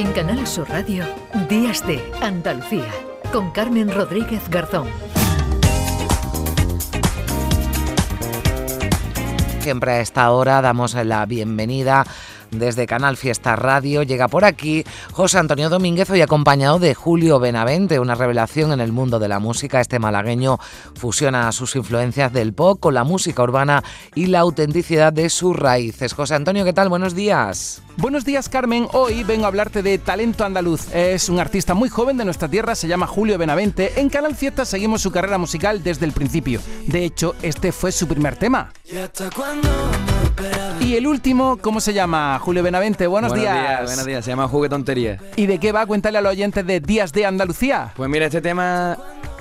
En Canal Sur Radio, Días de Andalucía, con Carmen Rodríguez Garzón. Siempre a esta hora damos la bienvenida desde Canal Fiesta Radio. Llega por aquí José Antonio Domínguez, hoy acompañado de Julio Benavente, una revelación en el mundo de la música. Este malagueño fusiona sus influencias del pop con la música urbana y la autenticidad de sus raíces. José Antonio, ¿qué tal? Buenos días. Buenos días Carmen, hoy vengo a hablarte de talento andaluz. Es un artista muy joven de nuestra tierra, se llama Julio Benavente. En Canal Fiesta seguimos su carrera musical desde el principio. De hecho, este fue su primer tema. Y el último, ¿cómo se llama? Julio Benavente, buenos, días. Buenos días, se llama Jugué Tontería. ¿Y de qué va? Cuéntale a los oyentes de Días de Andalucía. Pues mira, este tema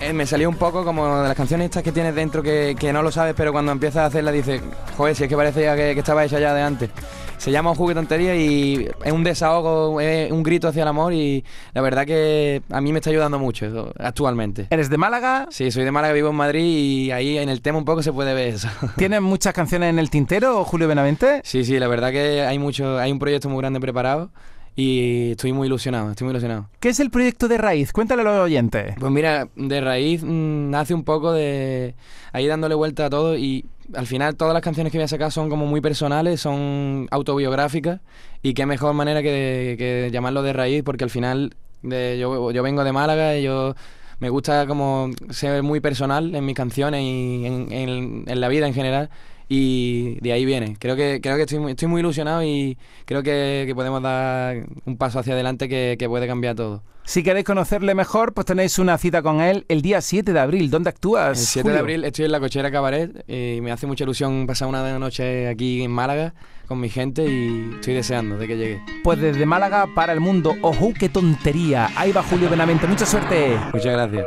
eh, me salió un poco como de las canciones estas que tienes dentro que, no lo sabes, pero cuando empiezas a hacerla dices, joder, si es que parecía que, que estaba hecha ya de antes. Se llama Jugué Tontería y es un desahogo, es un grito hacia el amor y la verdad que a mí me está ayudando mucho actualmente. ¿Eres de Málaga? Sí, soy de Málaga, vivo en Madrid y ahí en el tema un poco se puede ver eso. ¿Tienes muchas canciones en el tintero, Julio Benavente? Sí, sí, la verdad que hay mucho, hay un proyecto muy grande preparado y estoy muy ilusionado, estoy muy ilusionado. ¿Qué es el proyecto de Raíz? Cuéntale a los oyentes. Pues mira, de Raíz mm, nace un poco de ahí dándole vuelta a todo y al final todas las canciones que voy a sacar son como muy personales, son autobiográficas y qué mejor manera que, llamarlo de Raíz porque al final de, yo, yo vengo de Málaga y yo me gusta como ser muy personal en mis canciones y en, en la vida en general y de ahí viene. Creo que, creo que estoy, muy, estoy muy ilusionado y creo que, podemos dar un paso hacia adelante que, que, puede cambiar todo. Si queréis conocerle mejor, pues tenéis una cita con él el día 7 de abril. ¿Dónde actúas? El 7 de abril estoy en la Cochera Cabaret y me hace mucha ilusión pasar una noche aquí en Málaga con mi gente y estoy deseando de que llegue. Pues desde Málaga para el mundo, ¡ojo, qué tontería! Ahí va Julio Benavente, mucha suerte. Muchas gracias.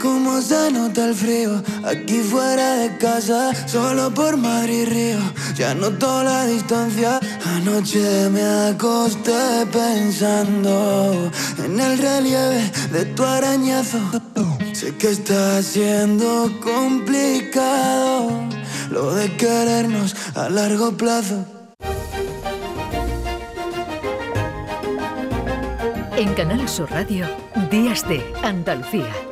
Cómo se nota el frío aquí fuera de casa, solo por Madrid Río. Ya noto la distancia. Anoche me acosté pensando en el relieve de tu arañazo. Sé que está siendo complicado lo de querernos a largo plazo. En Canal Sur Radio, Días de Andalucía